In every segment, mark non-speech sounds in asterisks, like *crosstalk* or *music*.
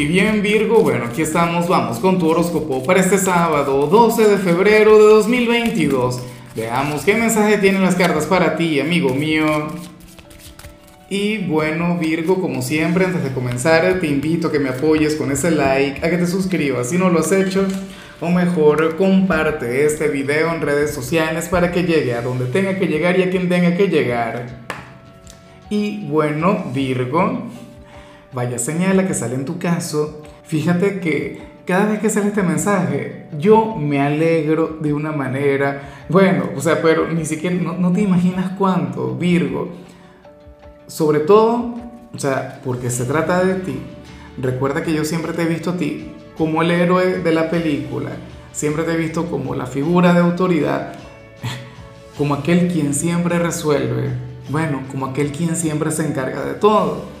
Y bien Virgo, bueno, aquí estamos, vamos con tu horóscopo para este sábado 12 de febrero de 2022. Veamos qué mensaje tienen las cartas para ti, amigo mío. Y bueno Virgo, como siempre, antes de comenzar te invito a que me apoyes con ese like, a que te suscribas si no lo has hecho, o mejor comparte este video en redes sociales para que llegue a donde tenga que llegar y a quien tenga que llegar. Y bueno Virgo, vaya señala que sale en tu caso, fíjate que cada vez que sale este mensaje, yo me alegro de una manera, bueno, o sea, pero ni siquiera, no, te imaginas cuánto, Virgo, sobre todo, o sea, porque se trata de ti, recuerda que yo siempre te he visto a ti como el héroe de la película, siempre te he visto como la figura de autoridad, *laughs* como aquel quien siempre resuelve, bueno, como aquel quien siempre se encarga de todo.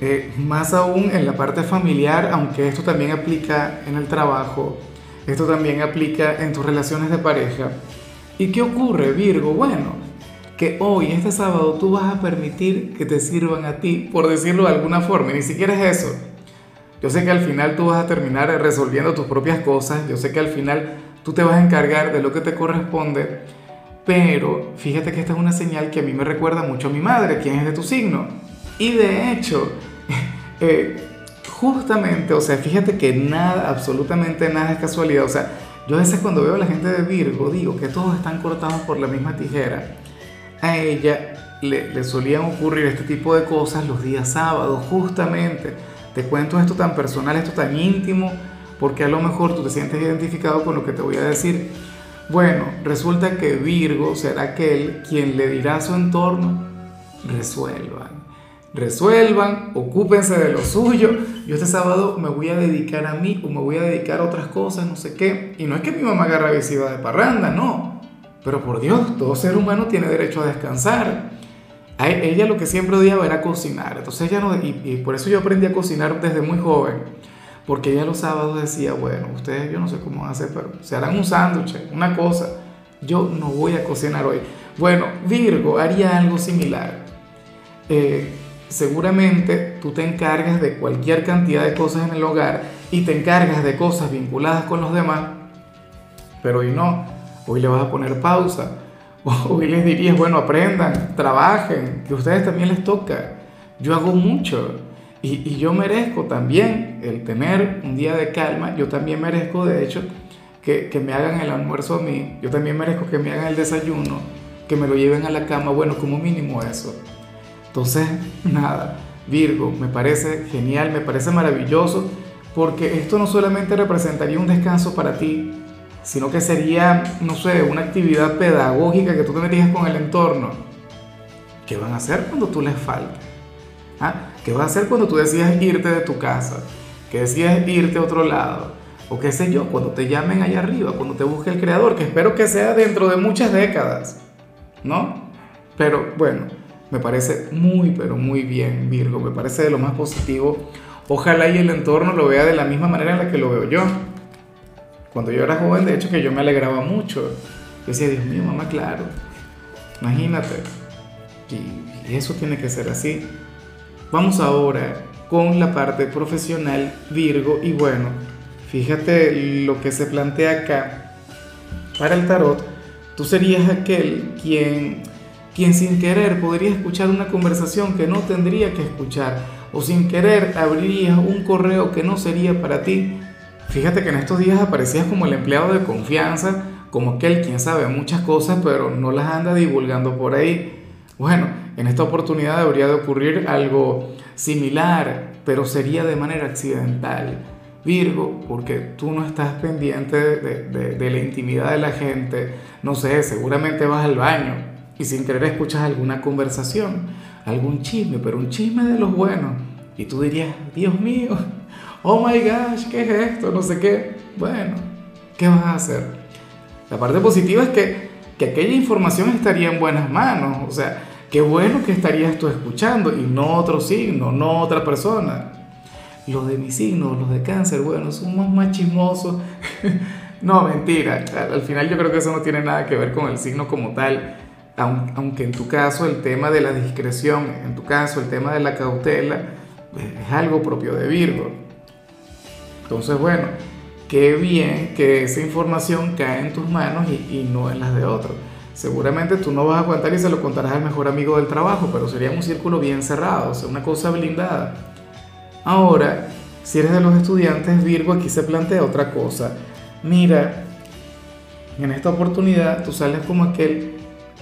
Eh, más aún en la parte familiar, aunque esto también aplica en el trabajo, esto también aplica en tus relaciones de pareja. ¿Y qué ocurre, Virgo? Bueno, que hoy, este sábado, tú vas a permitir que te sirvan a ti, por decirlo de alguna forma, y ni siquiera es eso. Yo sé que al final tú vas a terminar resolviendo tus propias cosas, yo sé que al final tú te vas a encargar de lo que te corresponde, pero fíjate que esta es una señal que a mí me recuerda mucho a mi madre, quien es de tu signo. Y de hecho, eh, justamente, o sea, fíjate que nada, absolutamente nada es casualidad. O sea, yo a veces cuando veo a la gente de Virgo digo que todos están cortados por la misma tijera. A ella le, solían ocurrir este tipo de cosas los días sábados, justamente. Te cuento esto tan personal, esto tan íntimo, porque a lo mejor tú te sientes identificado con lo que te voy a decir. Bueno, resulta que Virgo será aquel quien le dirá a su entorno, resuelvan resuelvan, ocúpense de lo suyo. Yo este sábado me voy a dedicar a mí o me voy a dedicar a otras cosas, no sé qué. Y no es que mi mamá agarre visiva de parranda, no. Pero por Dios, todo ser humano tiene derecho a descansar. A ella lo que siempre odiaba era cocinar. Entonces ella no, y, por eso yo aprendí a cocinar desde muy joven. Porque ella los sábados decía, bueno, ustedes yo no sé cómo van a hacer, pero se harán un sándwich, una cosa. Yo no voy a cocinar hoy. Bueno, Virgo haría algo similar. Eh, seguramente tú te encargas de cualquier cantidad de cosas en el hogar y te encargas de cosas vinculadas con los demás, pero hoy no, hoy le vas a poner pausa, *laughs* hoy les dirías, bueno, aprendan, trabajen, que a ustedes también les toca, yo hago mucho y, yo merezco también el tener un día de calma, yo también merezco de hecho que, que me hagan el almuerzo a mí, yo también merezco que me hagan el desayuno, que me lo lleven a la cama, bueno, como mínimo eso. Entonces, nada, Virgo, me parece genial, me parece maravilloso, porque esto no solamente representaría un descanso para ti, sino que sería, no sé, una actividad pedagógica que tú tendrías con el entorno. ¿Qué van a hacer cuando tú les faltes? ¿Ah? ¿Qué vas a hacer cuando tú decidas irte de tu casa? ¿Qué decidas irte a otro lado? O qué sé yo, cuando te llamen allá arriba, cuando te busque el creador, que espero que sea dentro de muchas décadas, ¿no? Pero bueno, me parece muy, pero muy bien, Virgo. Me parece de lo más positivo. Ojalá y el entorno lo vea de la misma manera en la que lo veo yo. Cuando yo era joven, de hecho, que yo me alegraba mucho. Yo decía, Dios mío, mamá, claro. Imagínate. Y, eso tiene que ser así. Vamos ahora con la parte profesional, Virgo. Y bueno, fíjate lo que se plantea acá. Para el tarot, tú serías aquel quien quien sin querer podría escuchar una conversación que no tendría que escuchar, o sin querer abriría un correo que no sería para ti. Fíjate que en estos días aparecías como el empleado de confianza, como aquel quien sabe muchas cosas pero no las anda divulgando por ahí. Bueno, en esta oportunidad debería de ocurrir algo similar, pero sería de manera accidental. Virgo, porque tú no estás pendiente de, de, de la intimidad de la gente, no sé, seguramente vas al baño, y sin querer escuchas alguna conversación, algún chisme, pero un chisme de los buenos. Y tú dirías, Dios mío, oh my gosh, ¿qué es esto? No sé qué. Bueno, ¿qué vas a hacer? La parte positiva es que, que aquella información estaría en buenas manos. O sea, qué bueno que estarías tú escuchando y no otro signo, no otra persona. Los de mi signo, los de cáncer, bueno, somos más chismosos. *laughs* no, mentira. Al final yo creo que eso no tiene nada que ver con el signo como tal aunque en tu caso el tema de la discreción, en tu caso el tema de la cautela, es algo propio de Virgo. Entonces, bueno, qué bien que esa información cae en tus manos y, no en las de otros. Seguramente tú no vas a contar y se lo contarás al mejor amigo del trabajo, pero sería un círculo bien cerrado, o sea, una cosa blindada. Ahora, si eres de los estudiantes Virgo, aquí se plantea otra cosa. Mira, en esta oportunidad tú sales como aquel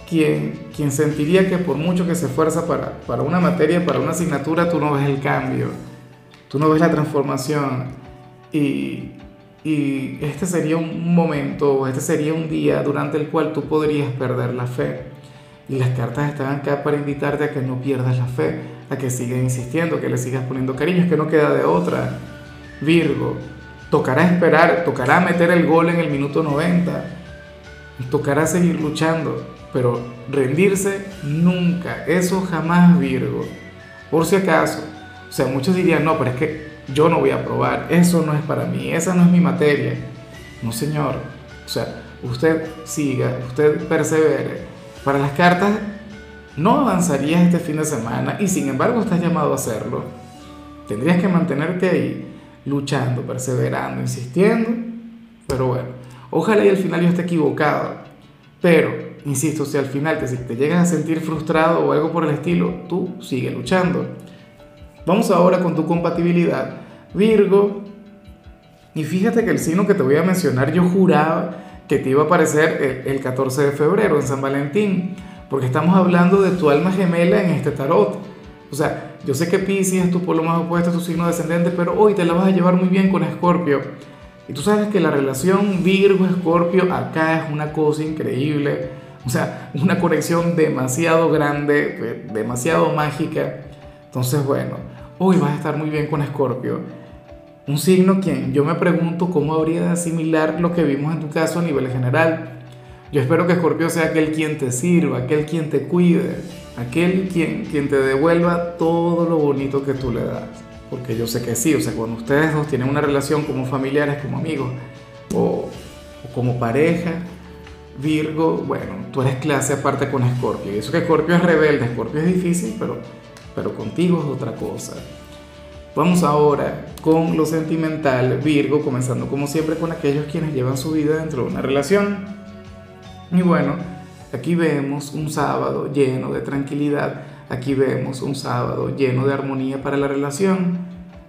quien, quien sentiría que por mucho que se esfuerza para, para una materia, para una asignatura, tú no ves el cambio, tú no ves la transformación. Y, y este sería un momento, este sería un día durante el cual tú podrías perder la fe. Y las cartas están acá para invitarte a que no pierdas la fe, a que sigas insistiendo, que le sigas poniendo cariño, es que no queda de otra. Virgo, tocará esperar, tocará meter el gol en el minuto 90, tocará seguir luchando, pero rendirse nunca, eso jamás Virgo. Por si acaso, o sea, muchos dirían, no, pero es que yo no voy a probar, eso no es para mí, esa no es mi materia. No, señor, o sea, usted siga, usted persevere. Para las cartas, no avanzarías este fin de semana y sin embargo estás llamado a hacerlo. Tendrías que mantenerte ahí, luchando, perseverando, insistiendo, pero bueno, ojalá y al final yo esté equivocado. Pero, insisto, si al final te, te llegas a sentir frustrado o algo por el estilo, tú sigue luchando. Vamos ahora con tu compatibilidad. Virgo. Y fíjate que el signo que te voy a mencionar yo juraba que te iba a aparecer el, 14 de febrero en San Valentín, porque estamos hablando de tu alma gemela en este tarot. O sea, yo sé que Pisces es tu polo más opuesto, tu signo descendente, pero hoy te la vas a llevar muy bien con Escorpio. Y tú sabes que la relación Virgo-Escorpio acá es una cosa increíble. O sea, una conexión demasiado grande, demasiado mágica. Entonces, bueno, hoy vas a estar muy bien con Escorpio. Un signo quien yo me pregunto cómo habría de asimilar lo que vimos en tu caso a nivel general. Yo espero que Escorpio sea aquel quien te sirva, aquel quien te cuide, aquel quien, quien te devuelva todo lo bonito que tú le das. Porque yo sé que sí, o sea, cuando ustedes dos tienen una relación como familiares, como amigos o, como pareja, Virgo, bueno, tú eres clase aparte con Escorpio. Y eso que Escorpio es rebelde, Escorpio es difícil, pero pero contigo es otra cosa. Vamos ahora con lo sentimental, Virgo, comenzando como siempre con aquellos quienes llevan su vida dentro de una relación. Y bueno, aquí vemos un sábado lleno de tranquilidad, aquí vemos un sábado lleno de armonía para la relación.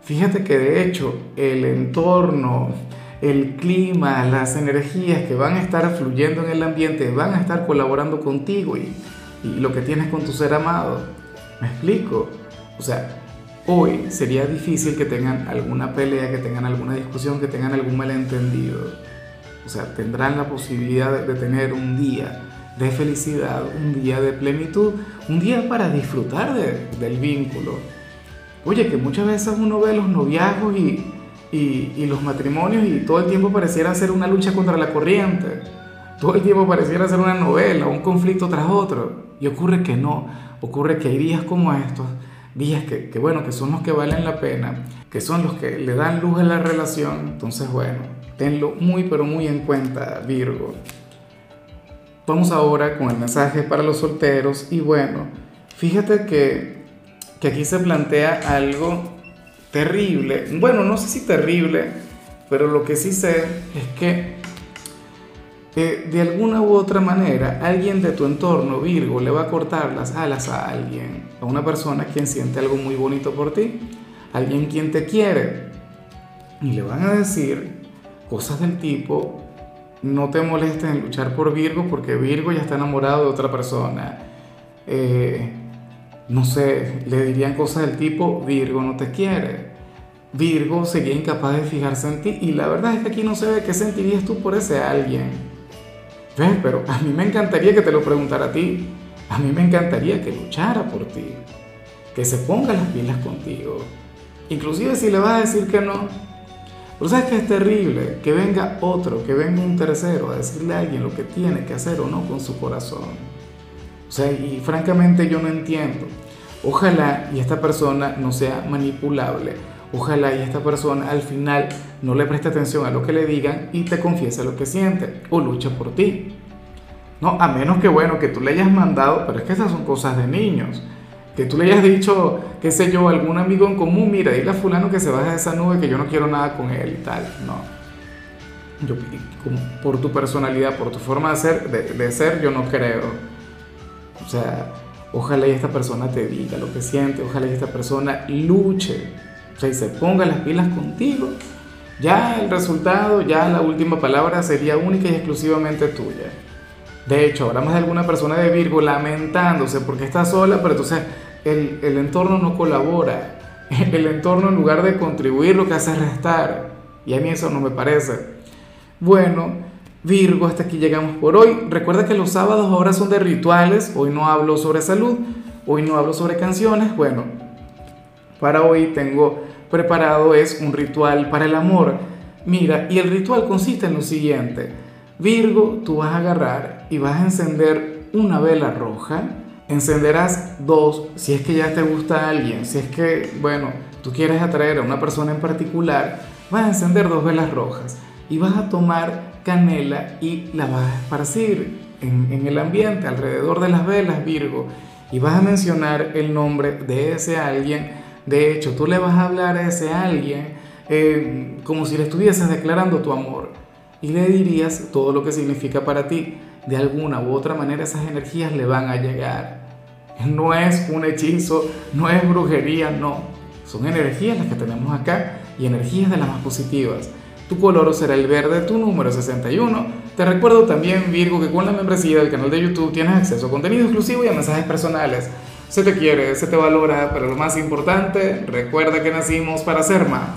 Fíjate que de hecho el entorno, el clima, las energías que van a estar fluyendo en el ambiente van a estar colaborando contigo y, lo que tienes con tu ser amado. ¿Me explico? O sea, hoy sería difícil que tengan alguna pelea, que tengan alguna discusión, que tengan algún malentendido. O sea, tendrán la posibilidad de, tener un día de felicidad, un día de plenitud, un día para disfrutar del vínculo. Oye, que muchas veces uno ve los noviazgos y, y, y, los matrimonios y todo el tiempo pareciera ser una lucha contra la corriente. Todo el tiempo pareciera ser una novela, un conflicto tras otro. Y ocurre que no ocurre que hay días como estos, días que, que, bueno, que son los que valen la pena, que son los que le dan luz a la relación, entonces bueno, tenlo muy pero muy en cuenta, Virgo. Vamos ahora con el mensaje para los solteros y bueno, fíjate que, que aquí se plantea algo terrible, bueno, no sé si terrible, pero lo que sí sé es que de alguna u otra manera alguien de tu entorno, Virgo, le va a cortar las alas a alguien, a una persona quien siente algo muy bonito por ti, alguien quien te quiere, y le van a decir cosas del tipo, no te molestes en luchar por Virgo porque Virgo ya está enamorado de otra persona. Eh, no sé, le dirían cosas del tipo, Virgo no te quiere. Virgo sería incapaz de fijarse en ti y la verdad es que aquí no ve qué sentirías tú por ese alguien. Pero a mí me encantaría que te lo preguntara a ti. A mí me encantaría que luchara por ti. Que se ponga las pilas contigo. Inclusive si le vas a decir que no. Pero sabes que es terrible que venga otro, que venga un tercero a decirle a alguien lo que tiene que hacer o no con su corazón. O sea, y francamente yo no entiendo. Ojalá y esta persona no sea manipulable Ojalá y esta persona al final no le preste atención a lo que le digan y te confiese lo que siente o lucha por ti. No, a menos que bueno, que tú le hayas mandado, pero es que esas son cosas de niños, que tú le hayas dicho, qué sé yo, algún amigo en común, mira, dile a fulano que se baje de esa nube, que yo no quiero nada con él y tal. No. Yo, por tu personalidad, por tu forma de ser, de, ser, yo no creo. O sea, ojalá y esta persona te diga lo que siente, ojalá y esta persona luche, o sea, y se ponga las pilas contigo. Ya el resultado, ya la última palabra sería única y exclusivamente tuya. De hecho, habrá más de alguna persona de Virgo lamentándose porque está sola, pero entonces el, el entorno no colabora. *laughs* El entorno en lugar de contribuir lo que hace es restar. Y a mí eso no me parece. Bueno, Virgo, hasta aquí llegamos por hoy. Recuerda que los sábados ahora son de rituales. Hoy no hablo sobre salud, hoy no hablo sobre canciones. Bueno, para hoy tengo preparado es un ritual para el amor. Mira, y el ritual consiste en lo siguiente. Virgo, tú vas a agarrar y vas a encender una vela roja encenderás dos si es que ya te gusta alguien, si es que, bueno, tú quieres atraer a una persona en particular, vas a encender dos velas rojas y vas a tomar canela y la vas a esparcir en, el ambiente, alrededor de las velas, Virgo, y vas a mencionar el nombre de ese alguien. De hecho, tú le vas a hablar a ese alguien eh, como si le estuvieses declarando tu amor. Y le dirías todo lo que significa para ti de alguna u otra manera esas energías le van a llegar. No es un hechizo, no es brujería, no. Son energías las que tenemos acá y energías de las más positivas. Tu color será el verde, tu número 61. Te recuerdo también, Virgo, que con la membresía del canal de YouTube tienes acceso a contenido exclusivo y a mensajes personales. Se te quiere, se te valora, pero lo más importante, recuerda que nacimos para ser más.